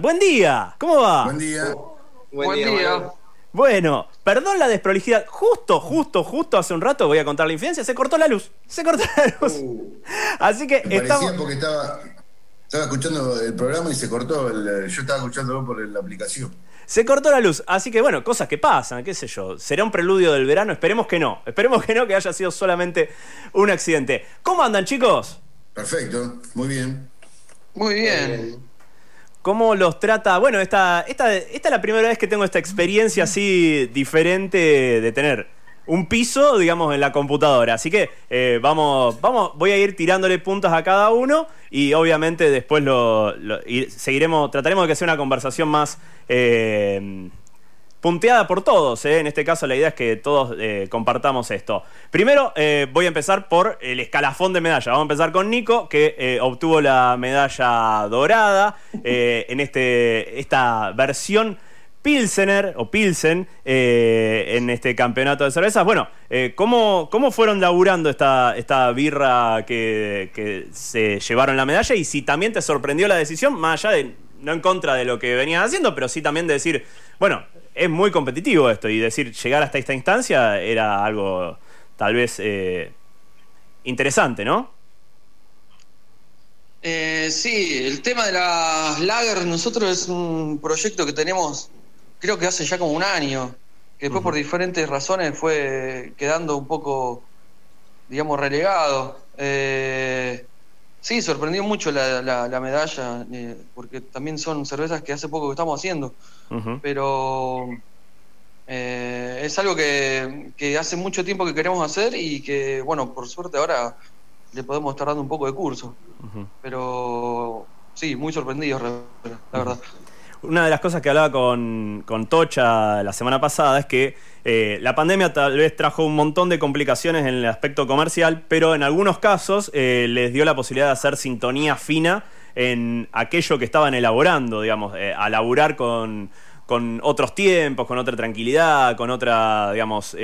Buen día, ¿cómo va? Buen día. Buen, día. Bueno, perdón la desprolijidad. Justo, justo, justo hace un rato, voy a contar la infidencia, se cortó la luz. Se cortó la luz. Uh. Así que Me estamos. parecía porque estaba, estaba escuchando el programa y se cortó. el- yo estaba escuchándolo por la aplicación. Se cortó la luz. Así que bueno, cosas que pasan, qué sé yo. ¿Será un preludio del verano? Esperemos que no. Esperemos que no, que haya sido solamente un accidente. ¿Cómo andan, chicos? Perfecto, muy bien. Muy bien. ¿Cómo los trata? Bueno, esta, esta, esta es la primera vez que tengo esta experiencia así diferente de tener un piso, digamos, en la computadora. Así que eh, vamos, vamos, voy a ir tirándole puntos a cada uno y obviamente después lo, seguiremos, trataremos de que sea una conversación más eh, punteada por todos. ¿eh? En este caso la idea es que todos eh, compartamos esto. Primero eh, voy a empezar por el escalafón de medalla. Vamos a empezar con Nico, que obtuvo la medalla dorada en este, esta versión. Pilsener o Pilsen en este campeonato de cervezas. Bueno, ¿cómo, ¿cómo fueron laburando esta, esta birra que, que se llevaron la medalla? Y si también te sorprendió la decisión, más allá de, no en contra de lo que venían haciendo, pero sí también de decir, bueno, es muy competitivo esto y decir, llegar hasta esta instancia era algo tal vez eh, interesante, ¿no? Eh, sí, el tema de las lagers, nosotros es un proyecto que tenemos, creo que hace ya como un año, que después por diferentes razones fue quedando un poco, digamos, relegado. Eh, sí, sorprendió mucho la, la- la medalla, eh, porque también son cervezas que hace poco que estamos haciendo, pero eh, es algo que, que hace mucho tiempo que queremos hacer y que, bueno, por suerte ahora le podemos estar dando un poco de curso. Pero sí, muy sorprendido, la verdad. Una de las cosas que hablaba con, con Tocha la semana pasada es que eh, la pandemia tal vez trajo un montón de complicaciones en el aspecto comercial, pero en algunos casos eh, les dio la posibilidad de hacer sintonía fina en aquello que estaban elaborando, digamos, eh, a laburar con, con otros tiempos, con otra tranquilidad, con otra, digamos,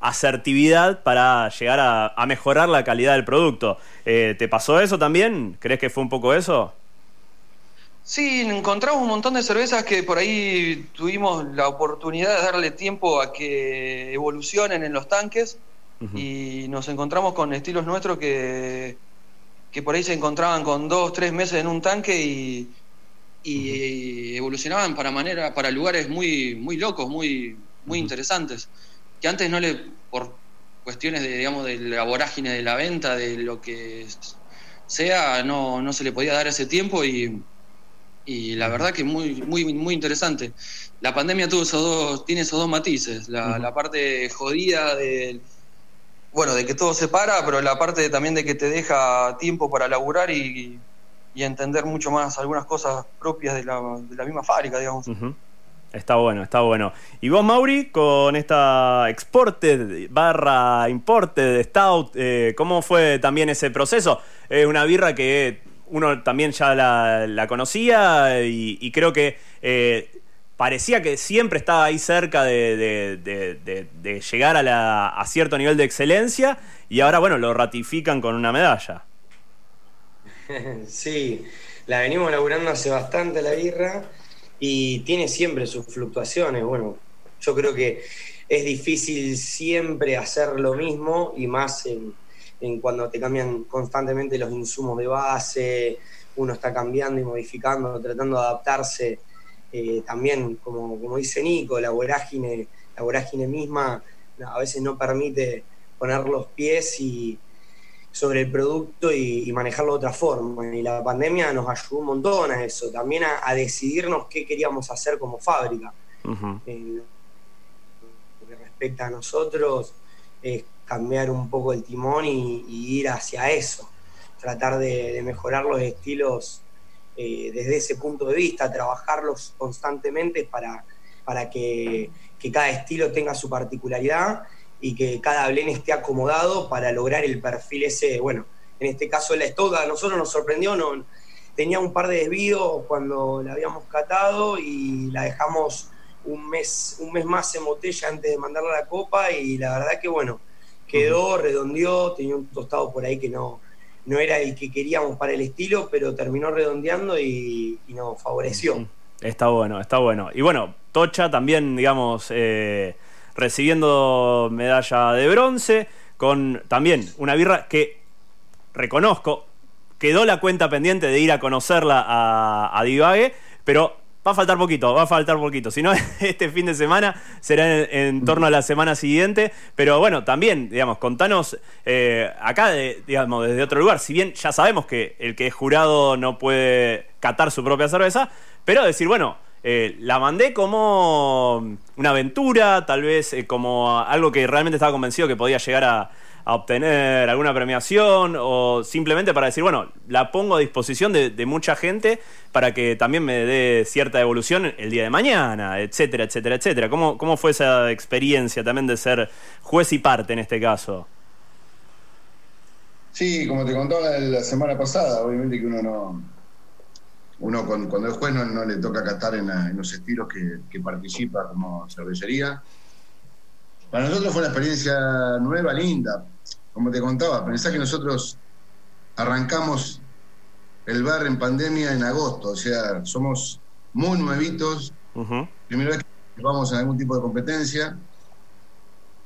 asertividad para llegar a, mejorar la calidad del producto. ¿Te pasó eso también? ¿Crees que fue un poco eso? Sí, encontramos un montón de cervezas que por ahí tuvimos la oportunidad de darle tiempo a que evolucionen en los tanques. Y nos encontramos con estilos nuestros que, que por ahí se encontraban con dos, tres meses en un tanque y, y evolucionaban para manera, para lugares muy, muy locos, muy, muy interesantes. Que antes no le, por cuestiones de, digamos, de la vorágine de la venta, de lo que sea, no, no se le podía dar ese tiempo y, y la verdad que muy, muy, muy interesante. La pandemia tuvo esos dos, tiene esos dos matices, la, parte jodida de bueno, de que todo se para, pero la parte también de que te deja tiempo para laburar y, y entender mucho más algunas cosas propias de la, de la misma fábrica, digamos. Está bueno, está bueno. Y vos, Mauri, con esta exported barra imported stout, eh, ¿cómo fue también ese proceso? Es una birra que uno también ya la, conocía y, creo que eh, parecía que siempre estaba ahí cerca de llegar a, la- a cierto nivel de excelencia y ahora, bueno, lo ratifican con una medalla. Sí, la venimos laburando hace bastante la birra y tiene siempre sus fluctuaciones. Bueno, yo creo que es difícil siempre hacer lo mismo y más en, en cuando te cambian constantemente los insumos de base, uno está cambiando y modificando, tratando de adaptarse. Eh, también, como, como dice Nico, la vorágine, la vorágine misma a veces no permite poner los pies y, sobre el producto y, y manejarlo de otra forma. Y la pandemia nos ayudó un montón a eso, también a, a decidirnos qué queríamos hacer como fábrica. Ujú. En lo que respecta a nosotros, es cambiar un poco el timón y, ir hacia eso, tratar de, mejorar los estilos eh, desde ese punto de vista, trabajarlos constantemente para, para que, cada estilo tenga su particularidad y que cada blend esté acomodado para lograr el perfil ese, bueno, en este caso la estoca a nosotros nos sorprendió, no, tenía un par de desvíos cuando la habíamos catado y la dejamos un mes, un mes más en botella antes de mandarla a la copa y la verdad que bueno, quedó, redondeó, tenía un tostado por ahí que no, no era el que queríamos para el estilo, pero terminó redondeando y, nos favoreció. Está bueno, está bueno. Y bueno, Tocha también, digamos, eh, recibiendo medalla de bronce, con también una birra que reconozco, quedó la cuenta pendiente de ir a conocerla a, a Divague, pero Va a faltar poquito, va a faltar poquito. Si no, este fin de semana será en, torno a la semana siguiente. Pero bueno, también, digamos, contanos eh, acá, digamos, desde otro lugar. Si bien ya sabemos que el que es jurado no puede catar su propia cerveza, pero decir, bueno, eh, la mandé como una aventura, tal vez eh, como algo que realmente estaba convencido que podía llegar a, a obtener alguna premiación o simplemente para decir, bueno, la pongo a disposición de, mucha gente para que también me dé cierta evolución el día de mañana, etcétera, etcétera, etcétera. ¿Cómo, cómo fue esa experiencia también de ser juez y parte en este caso? Sí, como te contaba la semana pasada, obviamente que uno no. Uno cuando, es juez no, le toca catar en, los estilos que, que participa como cervecería. Para nosotros fue una experiencia nueva, linda como te contaba, pensá que nosotros arrancamos el bar en pandemia en agosto, o sea, somos muy nuevitos, primera vez que vamos a algún tipo de competencia.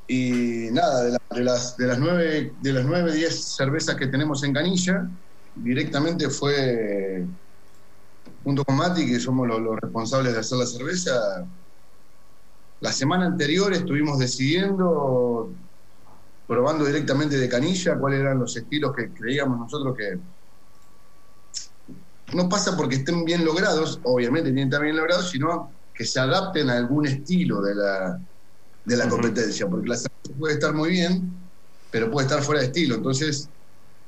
Y nada, de, las, de las nueve, de las nueve, diez cervezas que tenemos en canilla, directamente fue junto con Mati, que somos los, los responsables de hacer la cerveza. La semana anterior estuvimos decidiendo probando directamente de canilla cuáles eran los estilos que creíamos nosotros que no pasa porque estén bien logrados, obviamente tienen que estar bien logrados, sino que se adapten a algún estilo de la, de la competencia, porque la cerveza puede estar muy bien, pero puede estar fuera de estilo, entonces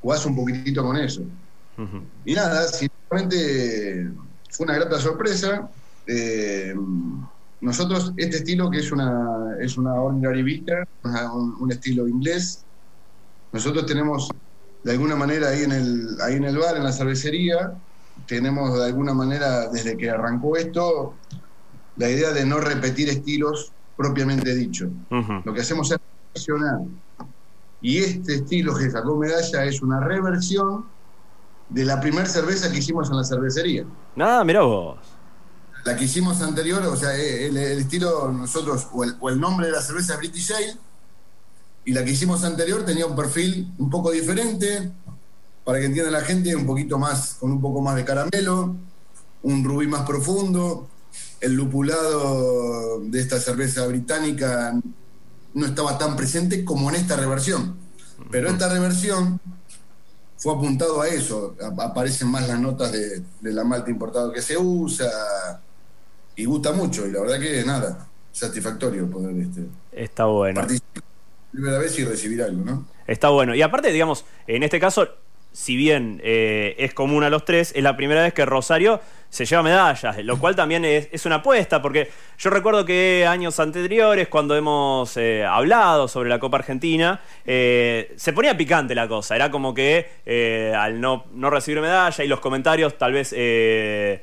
jugás un poquitito con eso. Y nada, sinceramente fue una grata sorpresa. Eh, nosotros, este estilo que es una, es una ordinary bitter, un, estilo inglés, nosotros tenemos de alguna manera ahí en, el, ahí en el bar, en la cervecería, tenemos de alguna manera, desde que arrancó esto, la idea de no repetir estilos propiamente dicho. Lo que hacemos es versionar. Y este estilo que sacó medalla es una reversión de la primera cerveza que hicimos en la cervecería. Nada, mira vos la que hicimos anterior, o sea, el, estilo nosotros, o el, nombre de la cerveza es British Ale, y la que hicimos anterior tenía un perfil un poco diferente, para que entienda la gente, un poquito más, con un poco más de caramelo, un rubí más profundo, el lupulado de esta cerveza británica no estaba tan presente como en esta reversión. Pero esta reversión fue apuntado a eso. Aparecen más las notas de, de la malta importada que se usa, y gusta mucho. Y la verdad que nada, satisfactorio poder este, Está bueno. participar primera vez y recibir algo, ¿no? Está bueno. Y aparte, digamos, en este caso, si bien eh, es común a los tres, es la primera vez que Rosario se lleva medallas, lo cual también es, una apuesta, porque yo recuerdo que años anteriores, cuando hemos eh, hablado sobre la Copa Argentina, eh, se ponía picante la cosa, era como que al no, no recibir medalla y los comentarios tal vez que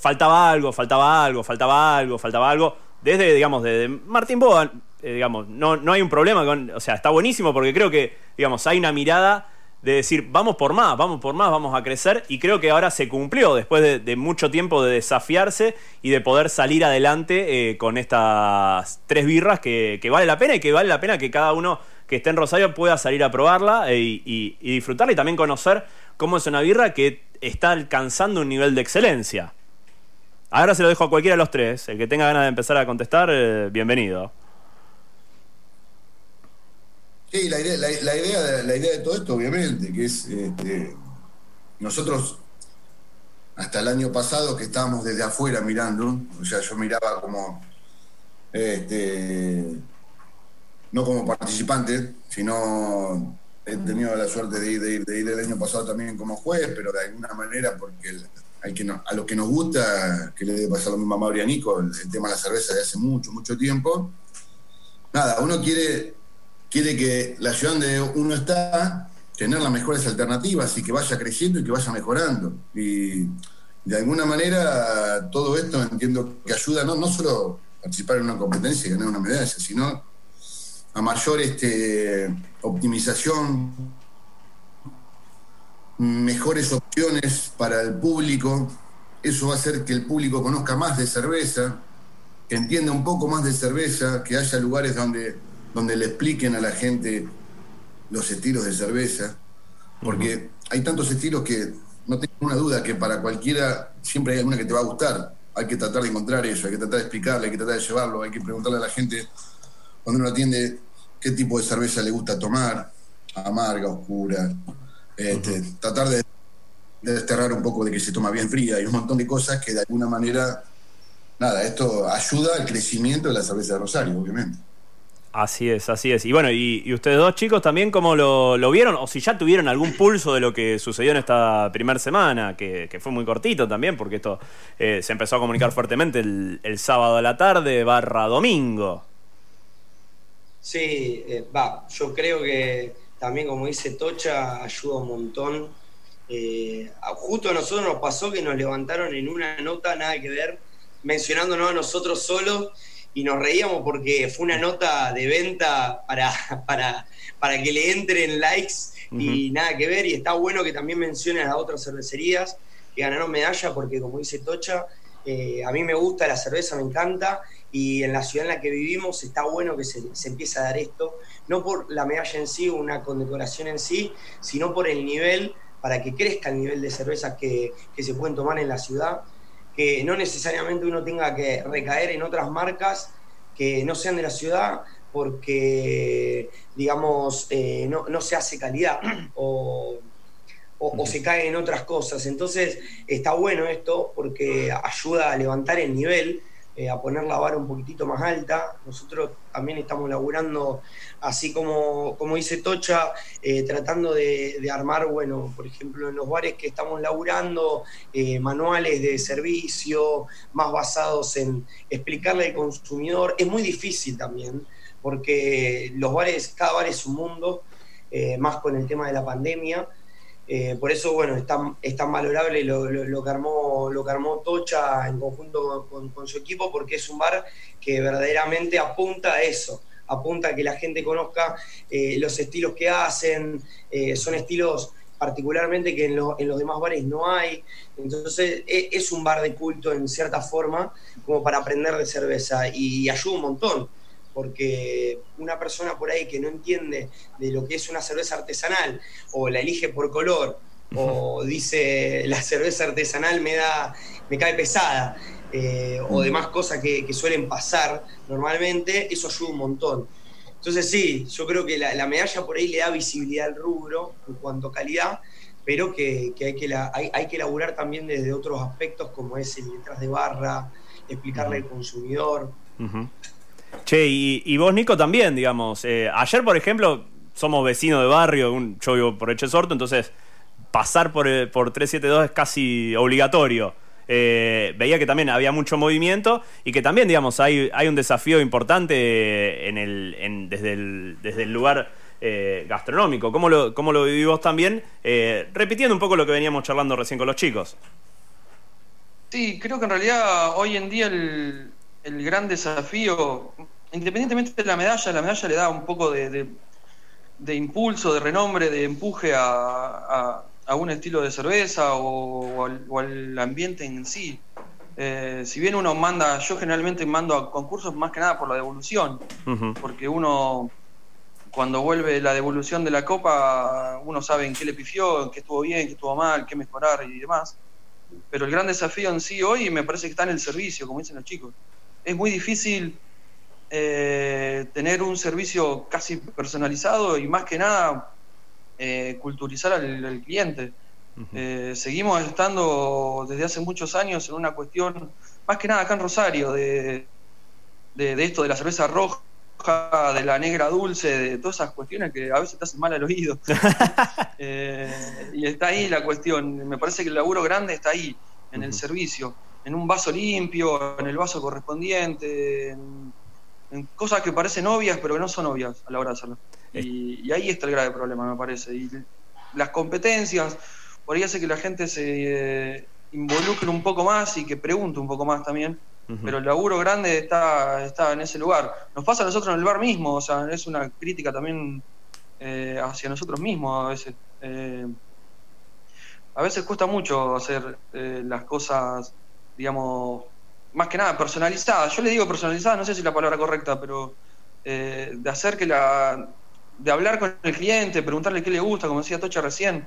faltaba algo, faltaba algo, faltaba algo, faltaba algo. Desde, digamos, desde Martín Boa, eh, digamos, no, no hay un problema con. O sea, está buenísimo porque creo que, digamos, hay una mirada de decir, vamos por más, vamos por más, vamos a crecer. Y creo que ahora se cumplió después de, mucho tiempo de desafiarse y de poder salir adelante eh, con estas tres birras que, vale la pena y que vale la pena que cada uno que esté en Rosario pueda salir a probarla eh, y disfrutarla y también conocer cómo es una birra que está alcanzando un nivel de excelencia. Ahora se lo dejo a cualquiera de los tres. El que tenga ganas de empezar a contestar, eh, bienvenido. Sí, la idea, la, idea de, la idea de todo esto, obviamente, que es este, nosotros hasta el año pasado que estábamos desde afuera mirando, o sea, yo miraba como este, no como participante, sino he tenido la suerte de ir, de ir, de ir el año pasado también como juez, pero de alguna manera porque que a lo que nos gusta, que le debe pasar lo mismo a Mauri Nico, el, tema de la cerveza de hace mucho, mucho tiempo. Nada, uno quiere, quiere que la ciudad donde uno está, tener las mejores alternativas y que vaya creciendo y que vaya mejorando. Y de alguna manera todo esto entiendo que ayuda no, no solo participar en una competencia y ganar una medalla, sino a mayor este, optimización mejores opciones para el público. Eso va a hacer que el público conozca más de cerveza, que entienda un poco más de cerveza, que haya lugares donde, donde le expliquen a la gente los estilos de cerveza, porque hay tantos estilos que no tengo una duda que para cualquiera siempre hay alguna que te va a gustar. Hay que tratar de encontrar eso, hay que tratar de explicarle, hay que tratar de llevarlo, hay que preguntarle a la gente cuando uno atiende qué tipo de cerveza le gusta tomar, amarga, oscura, este, tratar de, desterrar un poco de que se toma bien fría y un montón de cosas que de alguna manera, nada, esto ayuda al crecimiento de la cerveza de Rosario, obviamente. Así es, así es. Y bueno, y, ustedes dos chicos también, ¿cómo lo, vieron? O si ya tuvieron algún pulso de lo que sucedió en esta primera semana, que, fue muy cortito también, porque esto eh, se empezó a comunicar fuertemente el, el sábado a la tarde barra domingo. Sí, eh, va, yo creo que también como dice Tocha, ayuda un montón. Eh, justo a nosotros nos pasó que nos levantaron en una nota, nada que ver, mencionándonos a nosotros solos y nos reíamos porque fue una nota de venta para, para, para que le entren likes y nada que ver. Y está bueno que también mencionen a otras cervecerías que ganaron medalla porque como dice Tocha, eh, a mí me gusta la cerveza, me encanta y en la ciudad en la que vivimos está bueno que se, se empiece a dar esto, no por la medalla en sí, una condecoración en sí, sino por el nivel, para que crezca el nivel de cervezas que, que se pueden tomar en la ciudad, que no necesariamente uno tenga que recaer en otras marcas que no sean de la ciudad, porque, digamos, eh, no, no, se hace calidad o, o, se cae en otras cosas. Entonces, está bueno esto porque ayuda a levantar el nivel eh, a poner la vara un poquitito más alta. Nosotros también estamos laburando, así como, como dice Tocha, eh, tratando de, armar, bueno, por ejemplo, en los bares que estamos laburando, eh, manuales de servicio más basados en explicarle al consumidor. Es muy difícil también, porque los bares, cada bar es un mundo, más con el tema de la pandemia. Eh, por eso, bueno, es tan, es tan valorable lo, lo, que armó, lo que armó Tocha en conjunto con, su equipo, porque es un bar que verdaderamente apunta a eso, apunta a que la gente conozca eh, los estilos que hacen, eh, son estilos particularmente que en, en, los demás bares no hay. Entonces, e, es un bar de culto en cierta forma, como para aprender de cerveza, y ayuda un montón porque una persona por ahí que no entiende de lo que es una cerveza artesanal o la elige por color o dice la cerveza artesanal me da me cae pesada eh, o demás cosas que, suelen pasar normalmente eso ayuda un montón. Entonces sí yo creo que la, medalla por ahí le da visibilidad al rubro en cuanto a calidad pero que, hay, que hay, que elaborar también desde otros aspectos como es el detrás de barra explicarle al consumidor Che, y, vos, Nico, también, digamos. Eh, ayer, por ejemplo, somos vecinos de barrio, yo vivo por Echesorto, entonces pasar por, eh, por 372 es casi obligatorio. Eh, veía que también había mucho movimiento y que también, digamos, hay, hay un desafío importante en el, desde, el, desde el lugar gastronómico. ¿Cómo lo, cómo lo vivimos también? repitiendo un poco lo que veníamos charlando recién con los chicos. Sí, creo que en realidad hoy en día el, el gran desafío, independientemente de la medalla, la medalla le da un poco de, de, impulso, de renombre, de empuje a, a, un estilo de cerveza o, al, ambiente en sí. Eh, si bien uno manda, yo generalmente mando a concursos más que nada por la devolución, porque uno cuando vuelve la devolución de la copa, uno sabe en qué le pifió, en qué estuvo bien, qué estuvo mal, qué mejorar y demás. Pero el gran desafío en sí hoy me parece que está en el servicio, como dicen los chicos es muy difícil eh, tener un servicio casi personalizado y más que nada eh, culturizar al, cliente. Eh, seguimos estando desde hace muchos años en una cuestión, más que nada acá en Rosario, de, de, esto de la cerveza roja, de la negra dulce, de todas esas cuestiones que a veces te hacen mal al oído. y está ahí la cuestión. Me parece que el laburo grande está ahí, en el servicio en un vaso limpio, en el vaso correspondiente, en, cosas que parecen obvias, pero que no son obvias a la hora de hacerlo. Y, ahí está el grave problema, me parece. Y las competencias, por ahí hace que la gente se eh, involucre un poco más y que pregunte un poco más también. Pero el laburo grande está, está en ese lugar. Nos pasa a nosotros en el bar mismo, o sea, es una crítica también eh, hacia nosotros mismos a veces. Eh, a veces cuesta mucho hacer eh, las cosas, digamos, más que nada personalizadas. Yo le digo personalizadas, no sé si es la palabra correcta, pero eh, de hacer que la. de hablar con el cliente, preguntarle qué le gusta, como decía Tocha recién,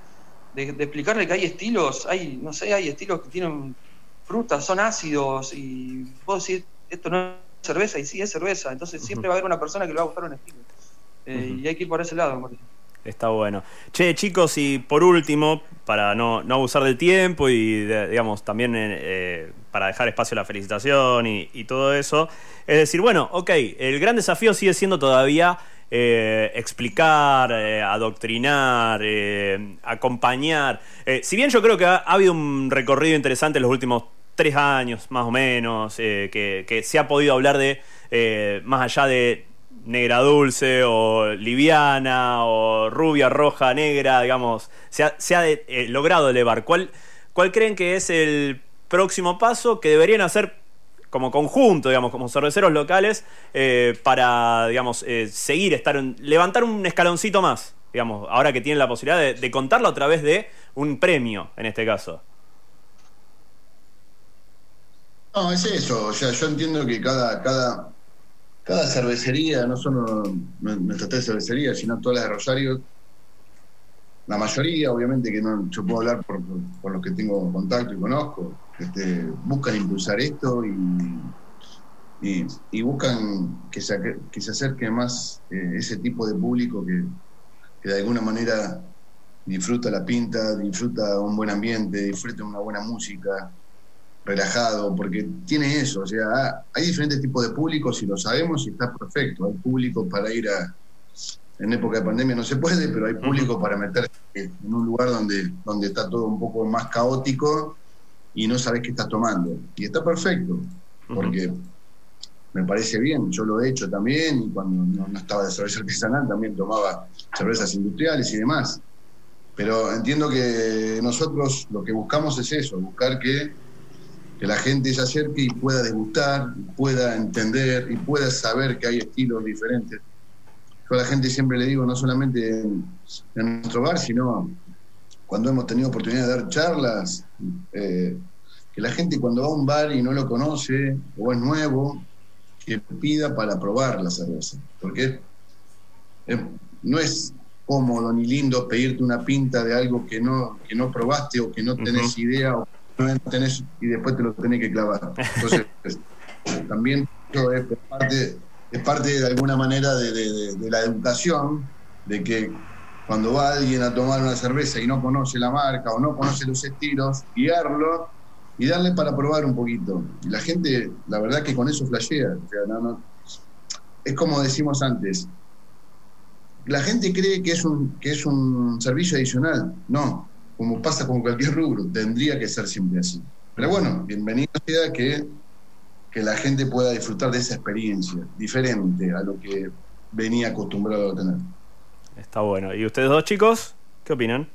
de, explicarle que hay estilos, hay, no sé, hay estilos que tienen frutas, son ácidos, y puedo decir, esto no es cerveza, y sí es cerveza, entonces siempre va a haber una persona que le va a gustar un estilo. Eh, y hay que ir por ese lado, me Está bueno. Che, chicos, y por último, para no, no abusar del tiempo y, digamos, también eh, para dejar espacio a la felicitación y, todo eso, es decir, bueno, ok, el gran desafío sigue siendo todavía eh, explicar, adoctrinar, acompañar. si bien yo creo que ha, habido un recorrido interesante en los últimos tres años, más o menos, que, se ha podido hablar de, más allá de negra dulce o liviana o rubia, roja, negra, digamos, se ha, eh, logrado elevar. ¿Cuál, ¿Cuál creen que es el próximo paso que deberían hacer como conjunto, digamos, como cerveceros locales, eh, para, digamos, eh, seguir, estar levantar un escaloncito más, digamos, ahora que tienen la posibilidad de, de, contarlo a través de un premio, en este caso? No, es eso, o sea, yo entiendo que cada, cada, cada cervecería, no solo nuestras tres cervecerías, sino todas las de Rosario, la mayoría, obviamente que no, yo puedo hablar por, los que tengo contacto y conozco, este, buscan impulsar esto y, y, buscan que se, que se acerque más eh, ese tipo de público que, que, de alguna manera disfruta la pinta, disfruta un buen ambiente, disfruta una buena música, relajado, porque tiene eso, o sea, hay diferentes tipos de públicos y lo sabemos y está perfecto. Hay público para ir a, en época de pandemia no se puede, pero hay público para meterse en un lugar donde, donde está todo un poco más caótico y no sabes qué estás tomando. Y está perfecto, porque me parece bien, yo lo he hecho también, y cuando no, estaba de cerveza artesanal también tomaba cervezas industriales y demás. Pero entiendo que nosotros lo que buscamos es eso, buscar que que la gente se acerque y pueda degustar, pueda entender y pueda saber que hay estilos diferentes. Yo a la gente siempre le digo, no solamente en, nuestro bar, sino cuando hemos tenido oportunidad de dar charlas, eh, que la gente cuando va a un bar y no lo conoce o es nuevo, que pida para probar la cerveza. Porque no es cómodo ni lindo pedirte una pinta de algo que no, que no probaste o que no tenés idea o tenés y después te lo tenés que clavar. Entonces, también es parte, es parte de alguna manera de, la educación, de que cuando va alguien a tomar una cerveza y no conoce la marca o no conoce los estilos, guiarlo y darle para probar un poquito. Y la gente, la verdad que con eso flashea. es como decimos antes, la gente cree que es un, que es un servicio adicional. No, como pasa con cualquier rubro, tendría que ser siempre así. Pero bueno, bienvenido sea que, que la gente pueda disfrutar de esa experiencia diferente a lo que venía acostumbrado a tener. Está bueno. ¿Y ustedes dos chicos? ¿Qué opinan?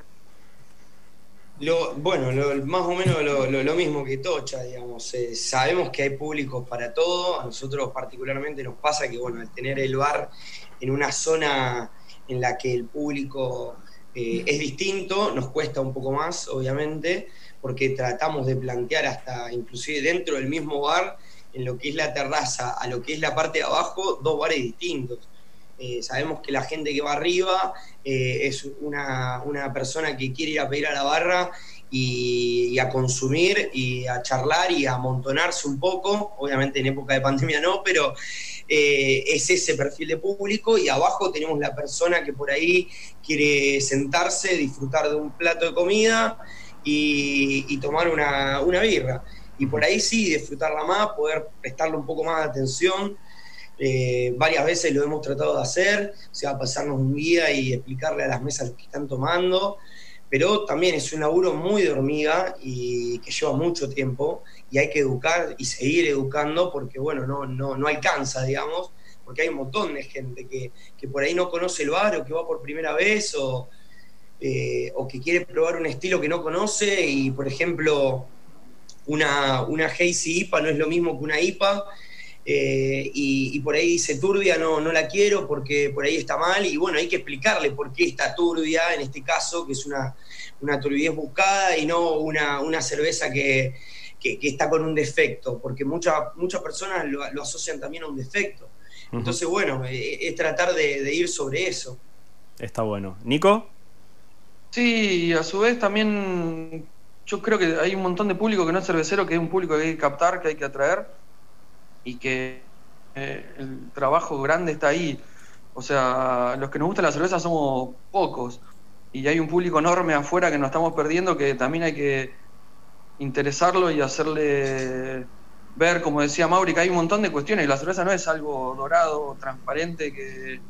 Lo, bueno, más o menos lo, mismo que Tocha, digamos. Eh, sabemos que hay público para todo. A nosotros particularmente nos pasa que, bueno, al tener el bar en una zona en la que el público eh, es distinto, nos cuesta un poco más, obviamente, porque tratamos de plantear hasta inclusive dentro del mismo bar, en lo que es la terraza a lo que es la parte de abajo, dos bares distintos. Eh, sabemos que la gente que va arriba eh, es una, persona que quiere ir a pedir a la barra y, y, a consumir y a charlar y a amontonarse un poco, obviamente en época de pandemia no, pero eh, es ese perfil de público y abajo tenemos la persona que por ahí quiere sentarse, disfrutar de un plato de comida y, tomar una, birra. Y por ahí sí, disfrutarla más, poder prestarle un poco más de atención. Eh, varias veces lo hemos tratado de hacer, o sea, pasarnos un día y explicarle a las mesas lo que están tomando, pero también es un laburo muy de hormiga y que lleva mucho tiempo y hay que educar y seguir educando porque, bueno, no, no, no alcanza, digamos, porque hay un montón de gente que, por ahí no conoce el bar o que va por primera vez o, eh, o que quiere probar un estilo que no conoce y, por ejemplo, una, una Hazy IPA no es lo mismo que una IPA. eh, y, por ahí dice turbia, no, no la quiero porque por ahí está mal, y bueno, hay que explicarle por qué está turbia, en este caso, que es una, una turbidez buscada y no una, una cerveza que, está con un defecto, porque muchas muchas personas lo, asocian también a un defecto. Entonces, bueno, eh, es, tratar de, ir sobre eso. Está bueno. ¿Nico? Sí, a su vez también yo creo que hay un montón de público que no es cervecero, que es un público que hay que captar, que hay que atraer y que eh, el trabajo grande está ahí. O sea, los que nos gusta la cerveza somos pocos y hay un público enorme afuera que nos estamos perdiendo que también hay que interesarlo y hacerle ver, como decía Mauri, que hay un montón de cuestiones y la cerveza no es algo dorado, transparente, que,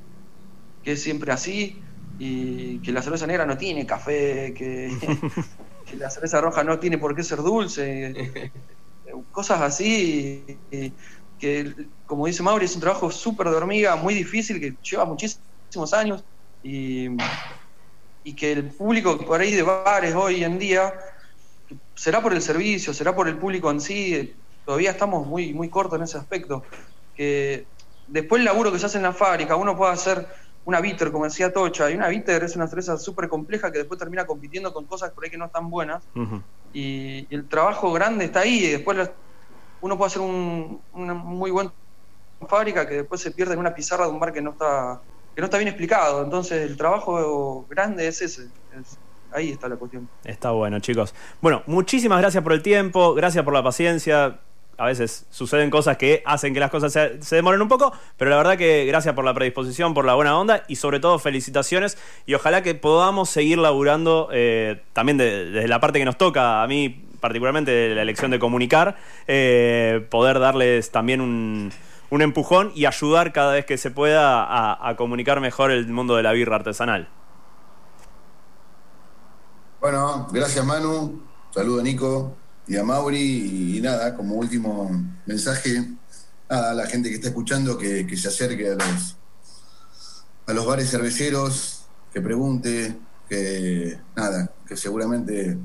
que es siempre así y que la cerveza negra no tiene café, que, que la cerveza roja no tiene por qué ser dulce, cosas así. Y, que, como dice Mauri, es un trabajo súper de hormiga, muy difícil, que lleva muchísimos años y, que el público por ahí de bares hoy en día, será por el servicio, será por el público en sí, todavía estamos muy, muy cortos en ese aspecto. Que después el laburo que se hace en la fábrica, uno puede hacer una bitter, como decía Tocha, y una bitter es una cerveza súper compleja que después termina compitiendo con cosas por ahí que no están buenas, y, y, el trabajo grande está ahí, y después uno puede hacer un, una muy buena fábrica que después se pierde en una pizarra de un bar que no está que no está bien explicado. Entonces el trabajo grande es ese. ahí está la cuestión. Está bueno, chicos. Bueno, muchísimas gracias por el tiempo, gracias por la paciencia. A veces suceden cosas que hacen que las cosas se, demoren un poco, pero la verdad que gracias por la predisposición, por la buena onda y sobre todo felicitaciones y ojalá que podamos seguir laburando eh, también desde la parte que nos toca. A mí particularmente la elección de comunicar, eh, poder darles también un, empujón y ayudar cada vez que se pueda a, comunicar mejor el mundo de la birra artesanal. Bueno, gracias Manu, saludo a Nico y a Mauri y, nada, como último mensaje a la gente que está escuchando que, se acerque a los, a los bares cerveceros, que pregunte, que nada, que seguramente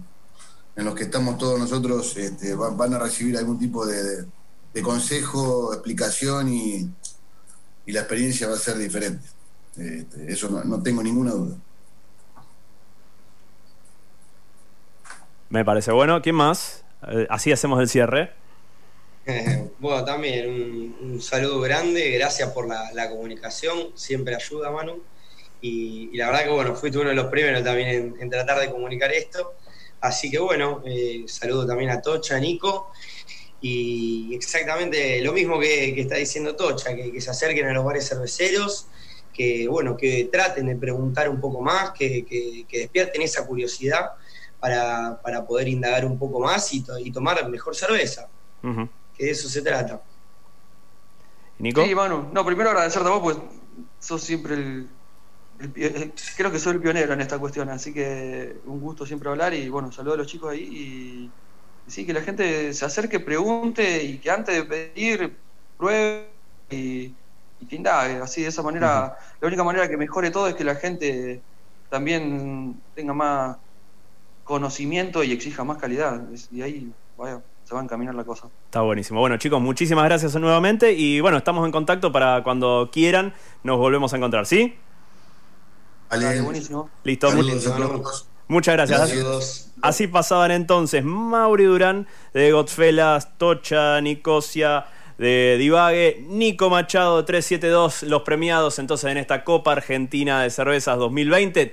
en los que estamos todos nosotros este, van, a recibir algún tipo de, consejo, explicación y, la experiencia va a ser diferente. Este, eso no, tengo ninguna duda. Me parece bueno. ¿Quién más? Eh, así hacemos el cierre. bueno, también un, saludo grande, gracias por la, comunicación, siempre ayuda, Manu. Y, la verdad que bueno, fuiste uno de los primeros también en tratar de comunicar esto. Así que bueno, eh, saludo también a Tocha, Nico. Y exactamente lo mismo que, está diciendo Tocha, que, se acerquen a los bares cerveceros, que bueno, que traten de preguntar un poco más, que, despierten esa curiosidad para, poder indagar un poco más y, y tomar mejor cerveza. Que de eso se trata. ¿Nico? Sí, Manu. No, primero agradecerte a vos, pues sos siempre el eh, creo que soy el pionero en esta cuestión, así que un gusto siempre hablar y bueno, saludo a los chicos ahí y, sí, que la gente se acerque, pregunte y que antes de pedir pruebe y, que indague, así de esa manera, la única manera que mejore todo es que la gente también tenga más conocimiento y exija más calidad y ahí vaya, se va a encaminar la cosa. Está buenísimo. Bueno chicos, muchísimas gracias nuevamente y bueno, estamos en contacto para cuando quieran nos volvemos a encontrar, ¿sí? buenísimo. Listo, muchas gracias. Así pasaban entonces Mauri Durán de Godfellas, Tocha, Nicosia, de Divague, Nico Machado 372, los premiados entonces en esta Copa Argentina de Cervezas 2020.